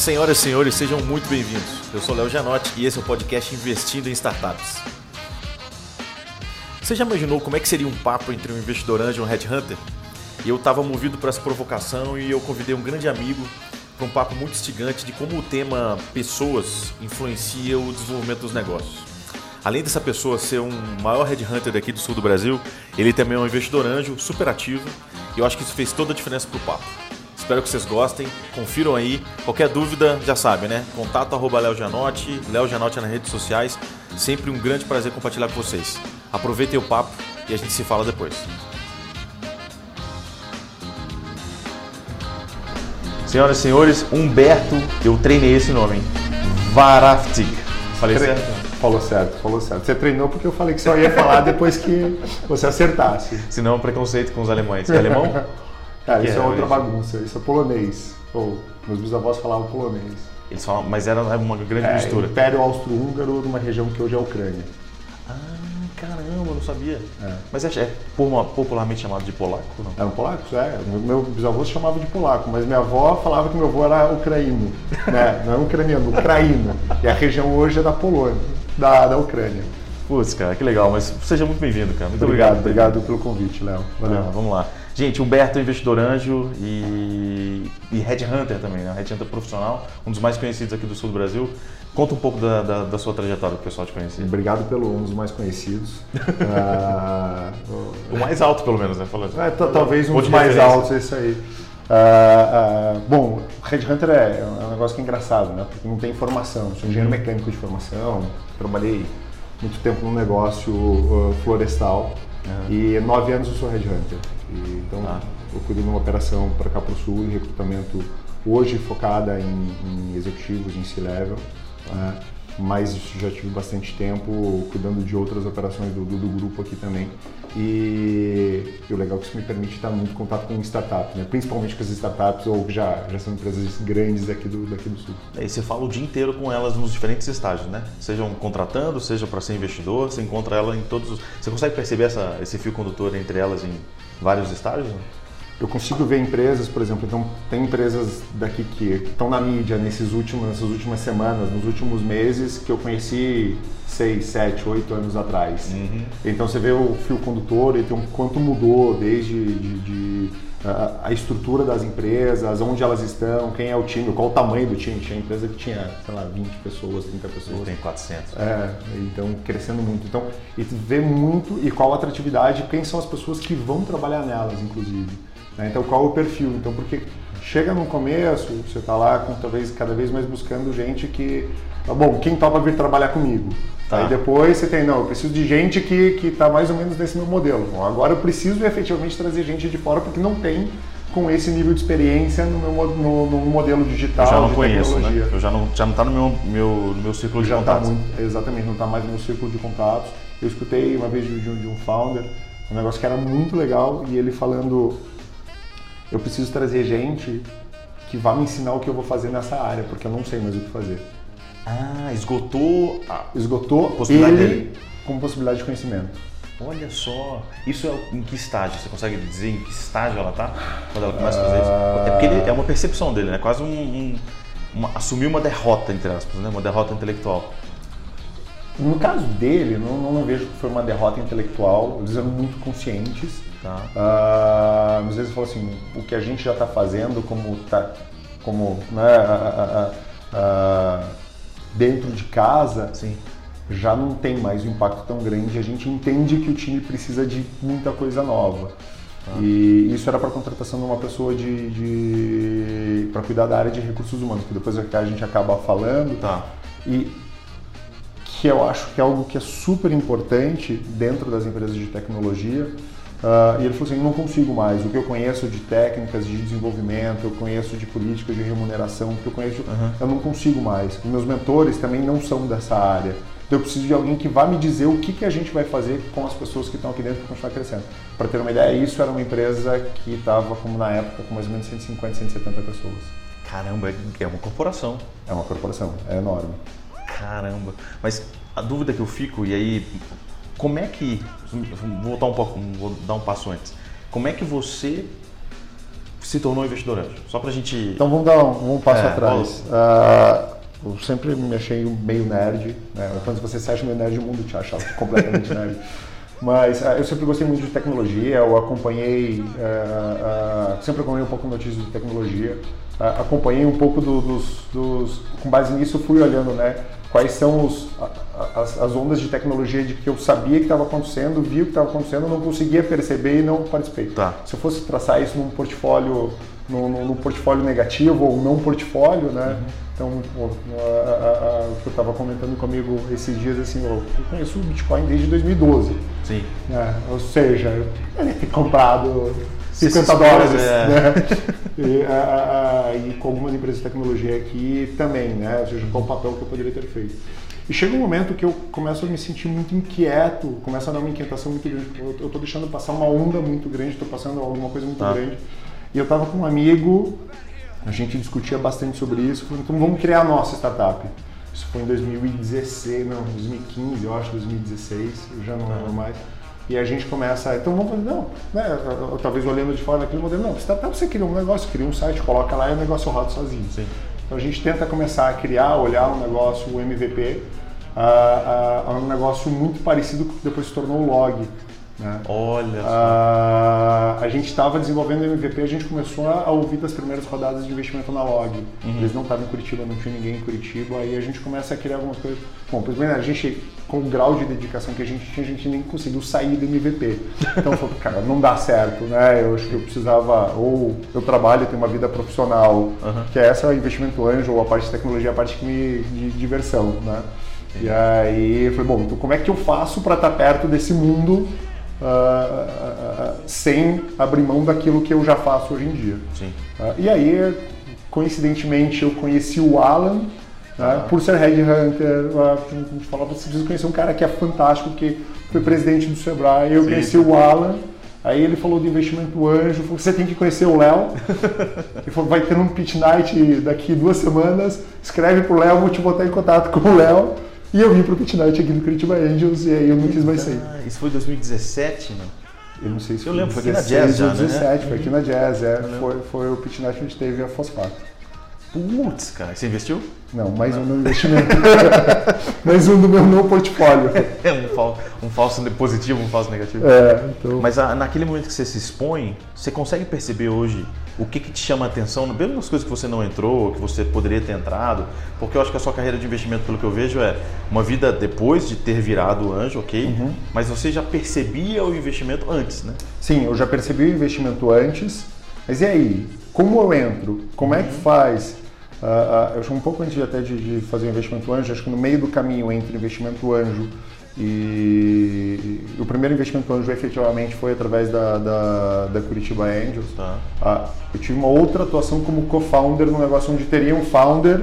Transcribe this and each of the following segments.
Senhoras e senhores, sejam muito bem-vindos. Eu sou Léo Janotti e esse é o podcast Investindo em Startups. Você já imaginou como é que seria um papo entre um investidor anjo e um headhunter? Eu estava movido por essa provocação e eu convidei um grande amigo para um papo muito instigante de como o tema pessoas influencia o desenvolvimento dos negócios. Além dessa pessoa ser um maior headhunter daqui do sul do Brasil, ele também é um investidor anjo super ativo e eu acho que isso fez toda a diferença para o papo. Espero que vocês gostem, confiram aí. Qualquer dúvida, já sabe, né? Contato arroba Léo Janotti, Léo Janotti nas redes sociais. Sempre um grande prazer compartilhar com vocês. Aproveitem o papo e a gente se fala depois. Senhoras e senhores, Humberto, eu treinei esse nome, hein? Varaftig. Falei Tre- certo? Falou certo, falou certo. Você treinou porque eu falei que só ia falar depois que você acertasse. Senão é um preconceito com os alemães. É alemão? Que isso é é outra isso? bagunça, isso é polonês. Ou, meus bisavós falavam polonês. Eles falam, mas era uma grande É, mistura. Império Austro-Húngaro, numa região que hoje é a Ucrânia. Ah, caramba, eu não sabia. É. Mas é, é popularmente chamado de polaco não? Eram polacos? É. Meu- Meu bisavô se chamava de polaco, mas minha avó falava que meu avô era ucraíno. Né? Não é ucraniano, ucraíno. E a região hoje é da Polônia, da, da Ucrânia. Putz, cara, que legal. Mas seja muito bem-vindo, cara. Muito Obrigado, obrigado. obrigado pelo convite, Léo. Valeu. Ah, vamos lá. Gente, Humberto é investidor anjo e, e headhunter também, né? Headhunter profissional, um dos mais conhecidos aqui do sul do Brasil. Conta um pouco da, da, da sua trajetória para o pessoal te conhecer. Obrigado pelo um dos mais conhecidos. Ah, O mais alto, pelo menos, né? Falando. É, ta- talvez um dos mais altos, esse aí. Ah, ah, bom, Red Hunter é, é um negócio que é engraçado, né? Porque não tem formação. Sou engenheiro mecânico de formação, trabalhei muito tempo num negócio ah, florestal e nove anos eu sou Red Hunter. E, então Ah. eu cuido de uma operação para cá para o sul de recrutamento hoje focada em, em executivos, em C-level. né? Mas já tive bastante tempo cuidando de outras operações do, do, do grupo aqui também. E, e o legal é que isso me permite estar muito em contato com startups, né? principalmente com as startups ou que já, já são empresas grandes aqui do, daqui do sul. E você fala o dia inteiro com elas nos diferentes estágios, né? Sejam contratando, seja para ser investidor, você encontra ela em todos os. Você consegue perceber essa, esse fio condutor entre elas em vários estágios? né? Eu consigo ver empresas, por exemplo, então tem empresas daqui que estão na mídia nesses últimos, nessas últimas semanas, nos últimos meses, que eu conheci seis, sete, oito anos atrás. Então você vê o fio condutor, então quanto mudou desde de, de, a, a estrutura das empresas, onde elas estão, quem é o time, qual o tamanho do time. Tinha empresa que tinha, sei lá, 20 pessoas, 30 pessoas. Tem 400. É, então crescendo muito. Então, e vê muito e qual a atratividade, quem são as pessoas que vão trabalhar nelas, inclusive. Né? Então, qual o perfil? Então, porque chega no começo, você está lá com talvez cada vez mais buscando gente que, tá bom, quem topa vir trabalhar comigo? Tá. Aí depois você tem, não, eu preciso de gente que que está mais ou menos nesse meu modelo. Bom, agora eu preciso efetivamente trazer gente de fora porque não tem com esse nível de experiência no meu no, no modelo digital, Eu já não de conheço, tecnologia né? Eu já não, já não tá no meu, meu, no meu círculo de já está contatos. muito, exatamente, não está mais no meu círculo de contatos. Eu escutei uma vez de, de um- de um founder, um negócio que era muito legal, e ele falando, eu preciso trazer gente que vá me ensinar o que eu vou fazer nessa área, porque eu não sei mais o que fazer. Ah, esgotou. a- Esgotou Possibilidade ele dele. como possibilidade de conhecimento. Olha só. Isso é em que estágio? Você consegue dizer em que estágio ela tá? Quando ela começa a fazer isso? É porque ele, é uma percepção dele, né? Quase um. um uma, assumir uma derrota, entre aspas, né? Uma derrota intelectual. No caso dele, não, não, não vejo que foi uma derrota intelectual, eles eram muito conscientes. Tá. Ah, às vezes eu falo assim, o que a gente já está fazendo como, tá, como né, dentro de casa Sim. já não tem mais um impacto tão grande. A gente entende que o time precisa de muita coisa nova. E isso era para contratação de uma pessoa de, de para cuidar da área de recursos humanos, que depois é que a gente acaba falando. Tá. E que eu acho que é algo que é super importante dentro das empresas de tecnologia. Ah, e ele falou assim, não consigo mais. O que eu conheço de técnicas de desenvolvimento, eu conheço de políticas de remuneração, o que eu conheço, eu não consigo mais. Os meus mentores também não são dessa área. Então eu preciso de alguém que vá me dizer o que, que a gente vai fazer com as pessoas que estão aqui dentro para continuar crescendo. Para ter uma ideia, isso era uma empresa que estava, como na época, com mais ou menos 150, 170 pessoas. Caramba, é uma corporação. É uma corporação, é enorme. Caramba. Mas a dúvida que eu fico, e aí, como é que. Vou voltar um pouco, vou dar um passo antes. Como é que você se tornou investidor anjo? Só para a gente. Então vamos dar um, um passo é, atrás. Uh, eu sempre me achei meio nerd. Né? Quando você se acha meio nerd, o mundo te acha completamente nerd. Mas uh, eu sempre gostei muito de tecnologia, eu acompanhei, uh, uh, sempre acompanhei um pouco notícias de tecnologia, acompanhei um pouco do, dos, dos, Com base nisso, fui olhando né, quais são os, as, as, ondas de tecnologia de que eu sabia que estava acontecendo, vi o que estava acontecendo, não conseguia perceber e não participei. Tá. Se eu fosse traçar isso num portfólio, num, num portfólio negativo ou não portfólio, né? Uhum então, o que eu estava comentando comigo esses dias, assim, eu conheço o Bitcoin desde 2012. Sim. Né? Ou seja, eu teria ter comprado 50 dólares. É. Né? E, a, a, e, com algumas empresas de tecnologia aqui também, né? Ou seja, qual o papel que eu poderia ter feito. E chega um momento que eu começo a me sentir muito inquieto, começa a dar uma inquietação muito grande. Eu estou deixando passar uma onda muito grande, estou passando alguma coisa muito tá. grande. E eu estava com um amigo a gente discutia bastante sobre isso, falou, então vamos criar a nossa startup. Isso foi em 2016, não, 2015, eu acho, 2016, eu já não lembro mais. E a gente começa, então vamos fazer, não, né, talvez olhando de fora daquele modelo, não, startup você cria um negócio, cria um site, coloca lá e o negócio roda sozinho. Sim. Então a gente tenta começar a criar, olhar um negócio, o MVP, a, a, a um negócio muito parecido com o que depois se tornou o Log. Né? Olha ah, A gente estava desenvolvendo o MVP, a gente começou a ouvir das primeiras rodadas de investimento na Log. Uhum. Eles não estavam em Curitiba, não tinha ninguém em Curitiba, aí a gente começa a criar algumas coisas. Bom, primeiro a gente, com o grau de dedicação que a gente tinha, a gente nem conseguiu sair do MVP. Então, falei, cara, não dá certo, né? Eu acho que eu precisava, ou eu trabalho, tenho uma vida profissional, uhum. que é essa investimento anjo, ou a parte de tecnologia, a parte que me, de diversão, né? E aí, eu falei, bom, então como é que eu faço para estar perto desse mundo uh, sem abrir mão daquilo que eu já faço hoje em dia. e aí, coincidentemente, eu conheci o Alan, né, por ser headhunter, a gente falava, você precisa conhecer um cara que é fantástico, que foi presidente do Sebrae, eu Sim. conheci o Alan, Aí ele falou do investimento anjo, falou você tem que conhecer o Léo. ele falou, vai ter um pitch night daqui duas semanas, escreve pro Léo, vou te botar em contato com o Léo. E eu vim pro Pit Night aqui no Curitiba Angels e aí eu não quis mais sair. Ah, isso foi 2017, não? Eu não sei se eu lembro, foi aqui na Jazz já, 17, né? foi aqui na Jazz, é. Foi, foi o Pit Night onde teve a Fosfato. Putz, cara, você investiu? Não, mais não. um no investimento. mais um do meu novo portfólio. É um, falso, um falso positivo, um falso negativo. É, então... Mas a, naquele momento que você se expõe, você consegue perceber hoje o que, que te chama a atenção, mesmo nas coisas que você não entrou, que você poderia ter entrado, porque eu acho que a sua carreira de investimento, pelo que eu vejo, é uma vida depois de ter virado anjo, ok? Uhum. Mas você já percebia o investimento antes, né? Sim, eu já percebi o investimento antes, mas e aí? Como eu entro? Como é que uhum. faz? Uh, uh, eu acho um pouco antes até de, de fazer o investimento anjo, acho que no meio do caminho entre investimento anjo e, o primeiro investimento anjo efetivamente foi através da, da, da Curitiba Angels. Tá. Uh, eu tive uma outra atuação como co-founder num negócio onde teria um founder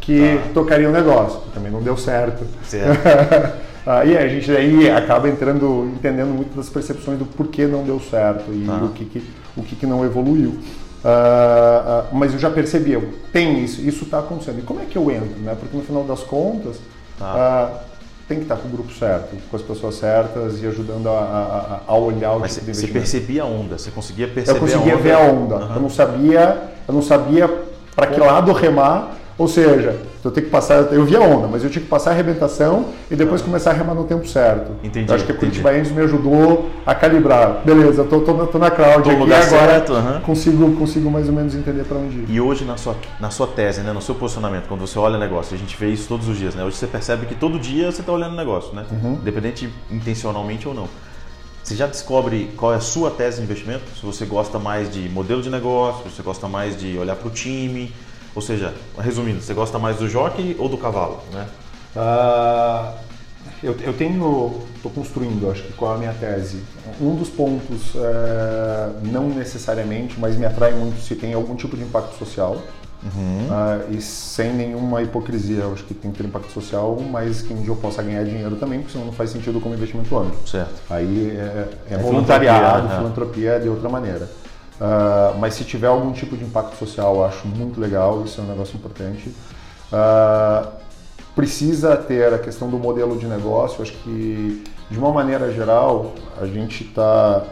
que tá. tocaria o negócio. Também não deu certo. certo. e a gente aí acaba entrando, entendendo muito das percepções do porquê não deu certo e tá. o, que, que, o que, que não evoluiu. Uh, uh, mas eu já percebi, eu, tem isso, isso está acontecendo. E como é que eu entro? Né? Porque no final das contas, tá. Tem que estar com o grupo certo, com as pessoas certas e ajudando a, a, a olhar o mas tipo Você percebia a onda, você conseguia perceber a onda? Eu conseguia ver a onda. Uhum. Eu não sabia, eu não sabia para que lado remar, ou seja, eu tenho que passar, eu via onda, mas eu tinha que passar a arrebentação e depois ah. começar a remar no tempo certo. Entendi. Eu acho que a Curitiba Endes me ajudou a calibrar. Beleza, tô, tô, tô na crowd tô aqui agora certo, uhum. consigo, consigo mais ou menos entender para onde ir. E hoje na sua, na sua tese, né, no seu posicionamento, quando você olha o negócio, a gente vê isso todos os dias, né? Hoje você percebe que todo dia você está olhando o negócio, né? Uhum. Independente intencionalmente ou não. Você já descobre qual é a sua tese de investimento? Se você gosta mais de modelo de negócio, se você gosta mais de olhar para o time, ou seja, resumindo, você gosta mais do jockey ou do cavalo, né? Uh, eu, eu tenho, estou construindo, acho que qual é a minha tese. Um dos pontos, uh, não necessariamente, mas me atrai muito se tem algum tipo de impacto social. Uhum. Uh, e sem nenhuma hipocrisia, eu acho que tem que ter impacto social, mas que um dia eu possa ganhar dinheiro também, porque senão não faz sentido como investimento anjo. Certo. Aí é, é, é voluntariado, filantropia, filantropia é de outra maneira. Uh, mas se tiver algum tipo de impacto social, eu acho muito legal, isso é um negócio importante. Uh, precisa ter a questão do modelo de negócio, acho que de uma maneira geral a gente está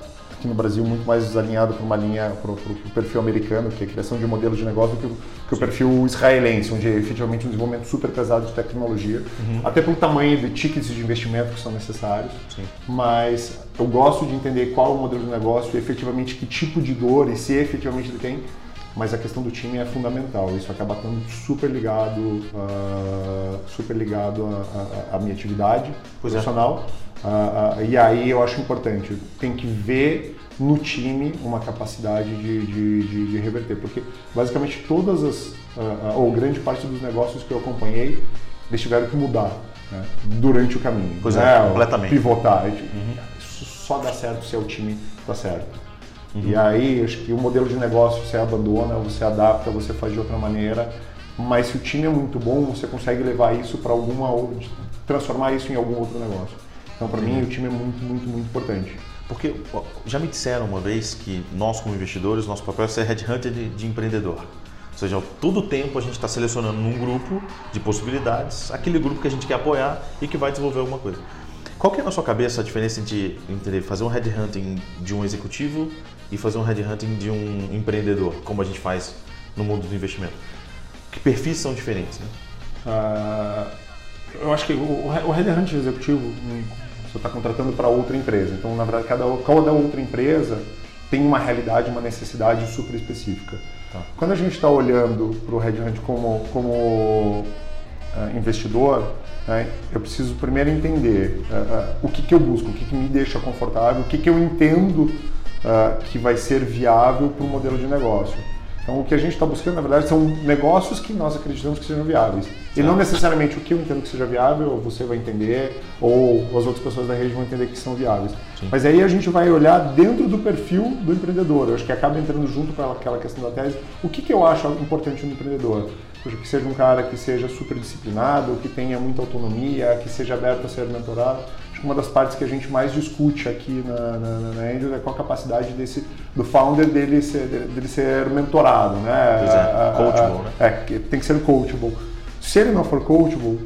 aqui no Brasil muito mais alinhado para uma linha, para o perfil americano, que é a criação de um modelo de negócio, do que, que o perfil israelense, onde é efetivamente um desenvolvimento super pesado de tecnologia, uhum. até pelo tamanho de tickets de investimento que são necessários. Sim. Mas eu gosto de entender qual é o modelo de negócio e efetivamente que tipo de dor e se efetivamente ele tem mas a questão do time é fundamental. Isso acaba estando super ligado, uh, super ligado à minha atividade pois é. profissional. É. Uh, uh, e aí eu acho importante, tem que ver no time uma capacidade de, de, de, de reverter, porque basicamente todas as, ou grande parte dos negócios que eu acompanhei, eles tiveram que mudar né, durante o caminho. Pois é, né? completamente. Pivotar. Uhum. Isso só dá certo se é o time está certo. Uhum. E aí, acho que o modelo de negócio você abandona, você adapta, você faz de outra maneira. Mas se o time é muito bom, você consegue levar isso para alguma outra, transformar isso em algum outro negócio. Então, para mim, o time é muito, muito, muito importante. Porque já me disseram uma vez que nós, como investidores, nosso papel é ser headhunter de, de empreendedor. Ou seja, todo tempo a gente está selecionando num grupo de possibilidades, aquele grupo que a gente quer apoiar e que vai desenvolver alguma coisa. Qual que é na sua cabeça a diferença entre, fazer um headhunting de um executivo e fazer um headhunting de um empreendedor, como a gente faz no mundo do investimento? Que perfis são diferentes, né? Uh, eu acho que o, o headhunting executivo você está contratando para outra empresa. Então, na verdade, cada, cada outra empresa tem uma realidade, uma necessidade super específica. Tá. Quando a gente está olhando para o headhunting como, como uh, investidor, né, eu preciso primeiro entender uh, uh, o que, que eu busco, o que, que me deixa confortável, o que, que eu entendo que vai ser viável para o modelo de negócio. Então, o que a gente está buscando, na verdade, são negócios que nós acreditamos que sejam viáveis. E não necessariamente o que eu entendo que seja viável, você vai entender, ou as outras pessoas da rede vão entender que são viáveis. Sim. Mas aí a gente vai olhar dentro do perfil do empreendedor. Eu acho que acaba entrando junto com aquela questão da tese. O que, que eu acho importante no empreendedor? Que seja um cara que seja super disciplinado, que tenha muita autonomia, que seja aberto a ser mentorado uma das partes que a gente mais discute aqui na, na, na Angel é qual a capacidade desse, do founder dele ser, dele ser mentorado, né? Pois é, coachable, né? É, tem que ser coachable. Se ele não for coachable,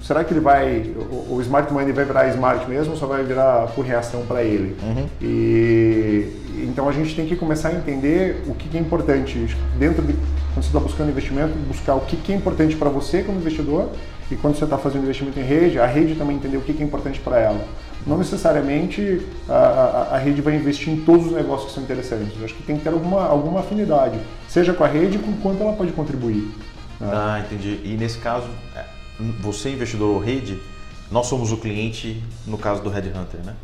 será que ele vai, o, o smart money vai virar smart mesmo ou só vai virar por reação para ele? Uhum. E então a gente tem que começar a entender o que, que é importante dentro de quando você está buscando investimento, buscar o que, que é importante para você como investidor e quando você está fazendo investimento em rede, a rede também entender o que, que é importante para ela. Não necessariamente a, a, a, rede vai investir em todos os negócios que são interessantes. Eu acho que tem que ter alguma, alguma afinidade, seja com a rede, com quanto ela pode contribuir. Ah, entendi. E nesse caso, é, você investidor ou rede, nós somos o cliente no caso do Red Hunter, né?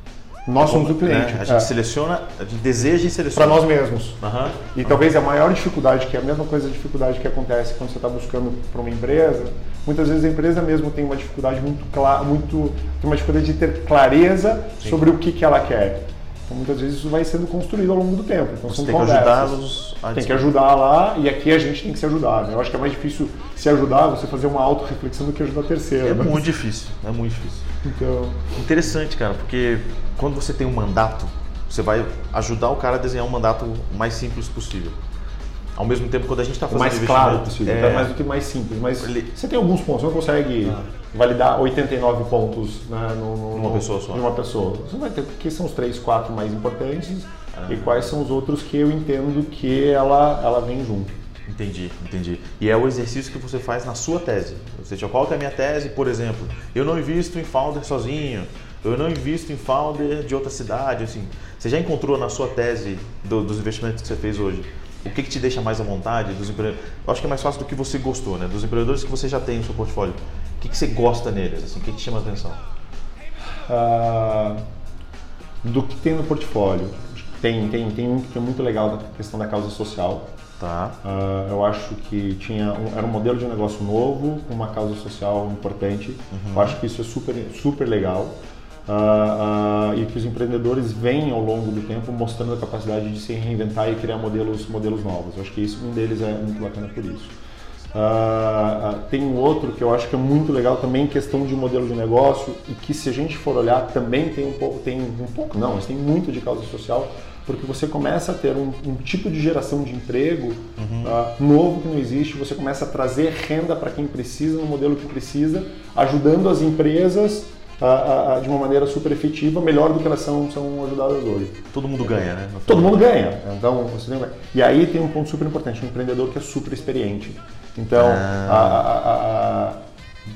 Nós somos o cliente. Né? A gente é. seleciona, a gente deseja e seleciona. Para nós mesmos. Uhum. E uhum. talvez a maior dificuldade, que é a mesma coisa a dificuldade que acontece quando você está buscando para uma empresa, muitas vezes a empresa mesmo tem uma dificuldade muito clara, muito, tem uma dificuldade de ter clareza Sim. sobre o que, que ela quer. Então, muitas vezes isso vai sendo construído ao longo do tempo. Então, Você são tem conversas. que ajudá-los. Tem que ajudar lá e aqui a gente tem que se ajudar. Né? Eu acho que é mais difícil se ajudar, você fazer uma auto-reflexão do que ajudar a terceira. É né? muito difícil, é muito difícil. Então... Interessante, cara, porque quando você tem um mandato, você vai ajudar o cara a desenhar um mandato o mais simples possível. Ao mesmo tempo, quando a gente está fazendo mais claro possível, é... mais do que mais simples. Mas Ele... você tem alguns pontos, você não consegue ah. Validar 89 pontos né, no, no, numa pessoa só. Numa pessoa. Você vai ter que são os três, quatro mais importantes ah. e quais são os outros que eu entendo que ela, ela vem junto. Entendi, entendi. E é o exercício que você faz na sua tese. Ou seja, qual é a minha tese, por exemplo? Eu não invisto em founder sozinho, eu não invisto em founder de outra cidade, assim. Você já encontrou na sua tese do, dos investimentos que você fez hoje o que, que te deixa mais à vontade dos empreendedores? Eu acho que é mais fácil do que você gostou, né? Dos empreendedores que você já tem no seu portfólio. O que, que você gosta neles? Assim, o que, te chama a atenção? Uh, do que tem no portfólio. Tem, tem, tem um que é muito legal da questão da causa social. Tá. Uh, eu acho que tinha um, era um modelo de negócio novo, uma causa social importante. Uhum. Eu acho que isso é super, super legal uh, uh, e que os empreendedores vêm ao longo do tempo mostrando a capacidade de se reinventar e criar modelos, modelos novos. Eu acho que isso, um deles é muito bacana por isso. Uh, tem um outro que eu acho que é muito legal também, questão de modelo de negócio, e que se a gente for olhar também tem um pouco, tem um pouco não, mas tem muito de causa social, porque você começa a ter um, um tipo de geração de emprego uhum. uh, novo que não existe, você começa a trazer renda para quem precisa, no modelo que precisa, ajudando as empresas de uma maneira super efetiva, melhor do que elas são, são ajudadas hoje. Todo mundo ganha, né? Todo mundo ganha. Então, você tem... E aí tem um ponto super importante, um empreendedor que é super experiente. Então, ah.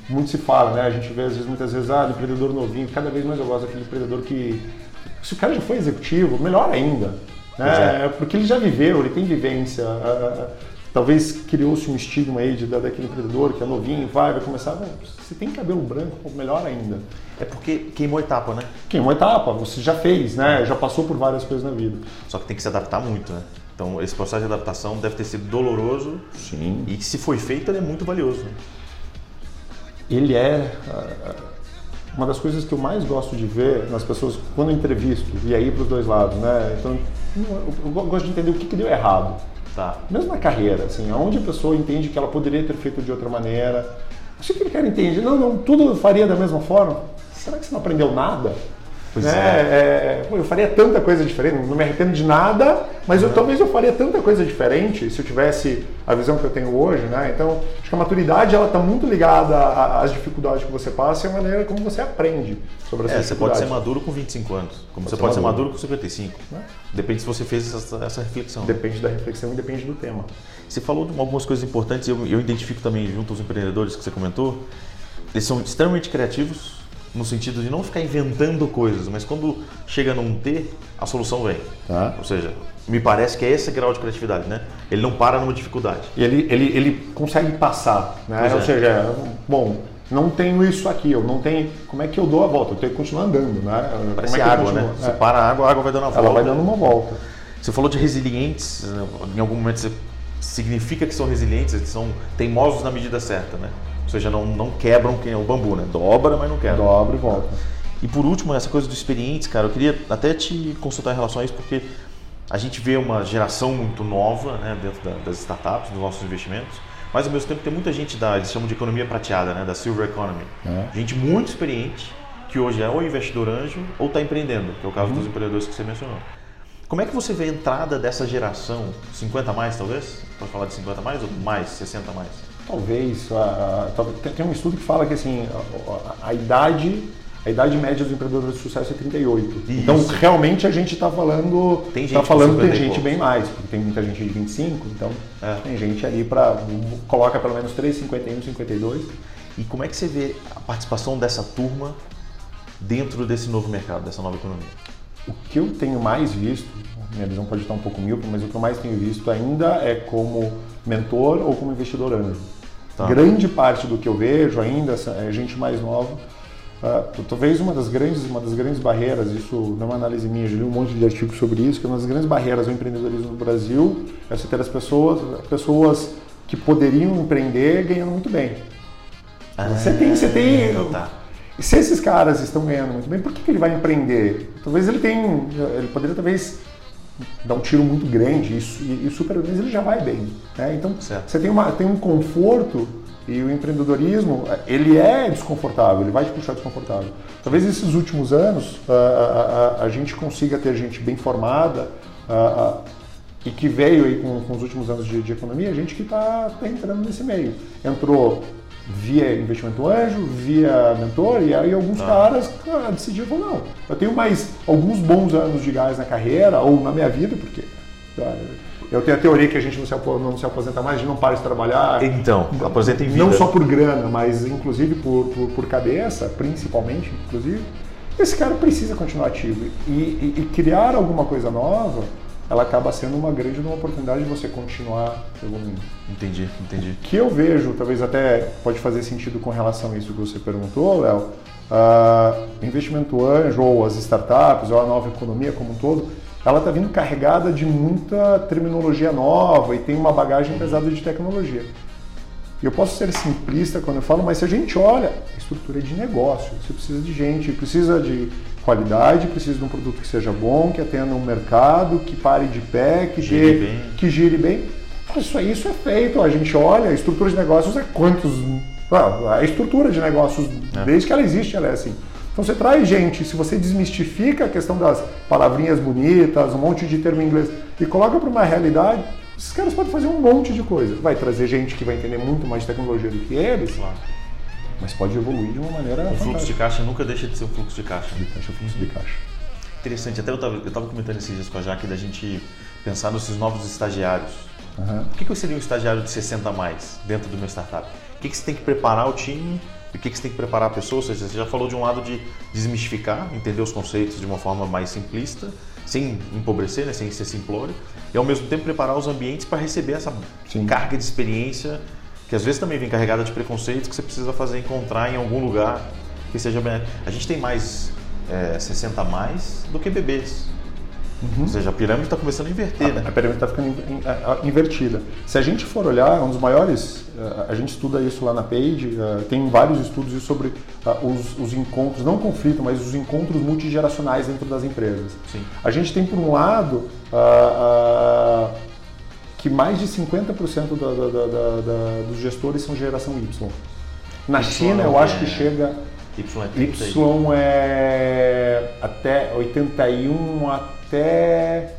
muito se fala, né? A gente vê às vezes, muitas vezes, ah, do empreendedor novinho, cada vez mais eu gosto daquele empreendedor que. Se o cara já foi executivo, melhor ainda. Né? É. Porque ele já viveu, ele tem vivência. Talvez criou-se um estigma aí de, daquele empreendedor que é novinho, vai, vai começar. Você tem cabelo branco, melhor ainda. É porque queimou etapa, né? Queimou etapa, você já fez, né? Já passou por várias coisas na vida. Só que tem que se adaptar muito, né? Então esse processo de adaptação deve ter sido doloroso. Sim. E se foi feito, ele é muito valioso. Ele é ah, uma das coisas que eu mais gosto de ver nas pessoas quando eu entrevisto, e aí para os dois lados, né? Então, eu gosto de entender o que, que deu errado. Tá. Mesmo na carreira, assim, onde a pessoa entende que ela poderia ter feito de outra maneira. Acho que ele quer entender, não, não, tudo faria da mesma forma. Será que você não aprendeu nada? Pois né? é. é. eu faria tanta coisa diferente, não me arrependo de nada, mas eu, talvez eu faria tanta coisa diferente se eu tivesse a visão que eu tenho hoje, né? Então, acho que a maturidade ela está muito ligada às dificuldades que você passa e à maneira como você aprende sobre essas é, Você pode ser maduro com 25 anos, como pode você pode ser maduro com 55. Né? Depende se você fez essa, essa, reflexão. Depende da reflexão e depende do tema. Você falou de algumas coisas importantes, eu, eu identifico também junto aos empreendedores que você comentou, eles são extremamente criativos, no sentido de não ficar inventando coisas, mas quando chega num T, a solução vem. Tá. Ou seja, me parece que é esse grau de criatividade, né? Ele não para numa dificuldade. E ele, ele, ele consegue passar, né? Ou é. seja, bom, não tenho isso aqui, eu não tenho. Como é que eu dou a volta? Eu tenho que continuar andando, né? Parece é água, né? Você é. para a água, a água vai dando uma volta. Ela vai dando uma volta. Você falou de resilientes, em algum momento você significa que são resilientes, eles são teimosos na medida certa, né? seja, não, não quebram quem é o bambu, né? Dobra, mas não quebra. Dobra e volta. E por último, essa coisa do experiente, cara, eu queria até te consultar em relação a isso, porque a gente vê uma geração muito nova né, dentro da, das startups, dos nossos investimentos, mas ao mesmo tempo tem muita gente da, eles chamam de economia prateada, né, da silver economy. É. Gente muito experiente, que hoje é ou investidor anjo ou está empreendendo, que é o caso uhum. dos empreendedores que você mencionou. Como é que você vê a entrada dessa geração, 50 mais talvez? Pode falar de 50 mais ou mais, 60 mais? Talvez. A, a, tem um estudo que fala que assim, a, a, idade. A idade média dos empreendedores de sucesso é 38. Isso. Então, realmente a gente está falando. Tem gente, tá falando, tem gente bem mais, porque tem muita gente de 25, então é. tem gente ali para. coloca pelo menos 3, 51, 52. E como é que você vê a participação dessa turma dentro desse novo mercado, dessa nova economia? O que eu tenho mais visto, minha visão pode estar um pouco míope, mas o que eu mais tenho visto ainda é como mentor ou como investidor anjo. Tá. Grande parte do que eu vejo ainda é gente mais nova. Uh, talvez uma das grandes uma das grandes barreiras, isso não é uma análise minha, já li um monte de artigos sobre isso, que uma das grandes barreiras ao empreendedorismo no Brasil é você ter as pessoas, pessoas que poderiam empreender ganhando muito bem. Ah, você tem, você tem. Tá. Se esses caras estão ganhando muito bem, por que, que ele vai empreender? Talvez ele tenha, ele poderia talvez dá um tiro muito grande isso, e, e o super ele já vai bem. Né? Então certo. você tem, uma, tem um conforto e o empreendedorismo ele é desconfortável, ele vai te puxar desconfortável. Talvez esses últimos anos a, a, a, a gente consiga ter gente bem formada e que veio aí com, com os últimos anos de, de economia, gente que está tá entrando nesse meio. Entrou via investimento anjo, via mentor, e aí alguns ah. caras cara, decidiram, não, eu tenho mais alguns bons anos de gás na carreira, ou na minha vida, porque tá, eu tenho a teoria que a gente não se, não se aposenta mais, a gente não para de trabalhar. Então, aposenta em vida. Não só por grana, mas inclusive por, por, por cabeça, principalmente, inclusive. Esse cara precisa continuar ativo. E, e, e criar alguma coisa nova ela acaba sendo uma grande uma oportunidade de você continuar evoluindo. Entendi, entendi. O que eu vejo, talvez até pode fazer sentido com relação a isso que você perguntou, Léo, uh, investimento anjo ou as startups ou a nova economia como um todo, ela está vindo carregada de muita terminologia nova e tem uma bagagem pesada de tecnologia. E eu posso ser simplista quando eu falo, mas se a gente olha, estrutura de negócio, você precisa de gente, precisa de qualidade, precisa de um produto que seja bom, que atenda um mercado, que pare de pé, que gire, dê, bem. Que gire bem. Isso, isso é feito, a gente olha, a estrutura de negócios é quantos. a estrutura de negócios, é. desde que ela existe, ela é assim. Então você traz gente, se você desmistifica a questão das palavrinhas bonitas, um monte de termo em inglês, e coloca para uma realidade, esses caras podem fazer um monte de coisa. Vai trazer gente que vai entender muito mais tecnologia do que eles. Claro. Mas pode evoluir de uma maneira. O fluxo de caixa nunca deixa de ser um fluxo de caixa. De caixa, fluxo de caixa. Interessante. Até eu estava comentando esses dias com a Jaque da gente pensar nesses novos estagiários. Uhum. O que, que eu seria um estagiário de 60 a mais dentro do meu startup? O que, que você tem que preparar o time e o que, que você tem que preparar a pessoa? Ou seja, você já falou de um lado de desmistificar, entender os conceitos de uma forma mais simplista, sem empobrecer, né, sem ser simplório, e ao mesmo tempo preparar os ambientes para receber essa Sim. carga de experiência que às vezes também vem carregada de preconceitos que você precisa fazer encontrar em algum lugar que seja bem. A gente tem mais é, 60 a mais do que bebês. Uhum. Ou seja, a pirâmide está começando a inverter, a, né? A pirâmide está ficando invertida. Se a gente for olhar, um dos maiores, eh, a gente estuda isso lá na Page, eh, tem vários estudos sobre ah, os, os encontros, não conflito, mas os encontros multigeracionais dentro das empresas. Sim. A gente tem, por um lado, uh, que mais de 50% da, da, da, dos gestores são geração Y. Na y China, eu acho que chega. Y é, y é até 81 até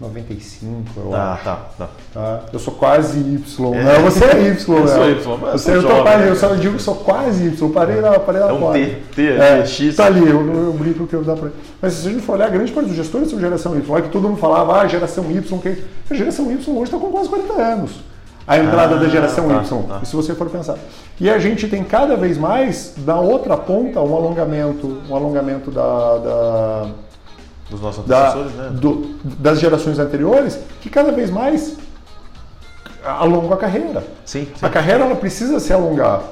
95, eu tá, acho. Tá, tá, tá. Eu sou quase Y, é. né? Você é Y, eu sou Y, mas Você, eu, jovem, quase, né? eu só digo que sou quase Y, parei na, parei na É um quase. T, T, é, X. Tá ali, eu, eu brinco que eu dá pra... Mas se a gente for olhar, a grande parte dos gestores são geração Y. Olha que todo mundo falava, ah, geração Y, que... A geração Y hoje está com quase 40 anos. A entrada Ah, da geração tá, Y, tá. e se você for pensar. E a gente tem cada vez mais, da outra ponta, um alongamento, um alongamento da- da Dos nossos da- antecessores, né? do- das gerações anteriores que cada vez mais alongam a carreira. Sim, sim. A carreira ela precisa se alongar.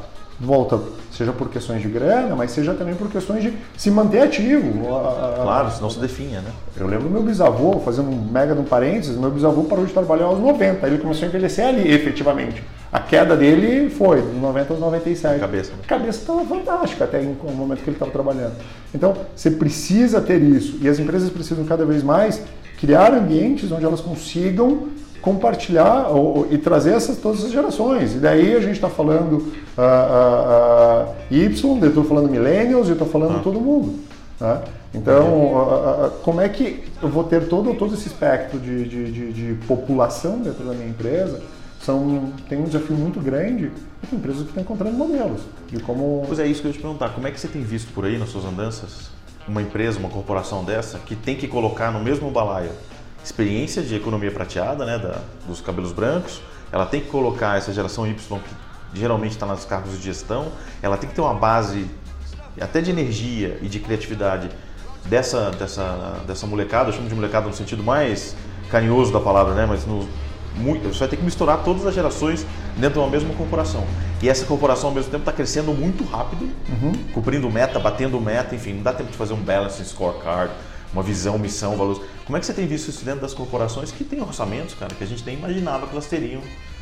Volta, seja por questões de grana, mas seja também por questões de se manter ativo. Claro, senão se definha, né? Eu lembro do meu bisavô, fazendo um mega de um parênteses, meu bisavô parou de trabalhar aos 90, ele começou a envelhecer ali, efetivamente. A queda dele foi dos 90 aos 97. A cabeça, né? A cabeça estava fantástica até no momento que ele estava trabalhando. Então, você precisa ter isso. E as empresas precisam cada vez mais criar ambientes onde elas consigam compartilhar ou- e trazer essas, todas as gerações. E daí a gente está falando ah, ah, Y, eu estou falando Millennials, eu estou falando Ah. todo mundo. né? Então, como é que eu vou ter todo, todo esse espectro de, de, de- de população dentro da minha empresa? São, tem um desafio muito grande tem empresas que estão encontrando modelos de como Pois é isso que eu ia te perguntar. Como é que você tem visto por aí nas suas andanças uma empresa, uma corporação dessa que tem que colocar no mesmo balaio experiência de economia prateada, né, da, dos cabelos brancos, ela tem que colocar essa geração Y que geralmente está nos cargos de gestão, ela tem que ter uma base até de energia e de criatividade dessa, dessa, dessa molecada, eu chamo de molecada no sentido mais carinhoso da palavra, né, mas no, muito, você vai ter que misturar todas as gerações dentro de uma mesma corporação. E essa corporação ao mesmo tempo está crescendo muito rápido, cumprindo meta, batendo meta, enfim, não dá tempo de fazer um balance scorecard, uma visão, missão, valores. Como é que você tem visto isso dentro das corporações que têm orçamentos, cara, que a gente nem imaginava que elas teriam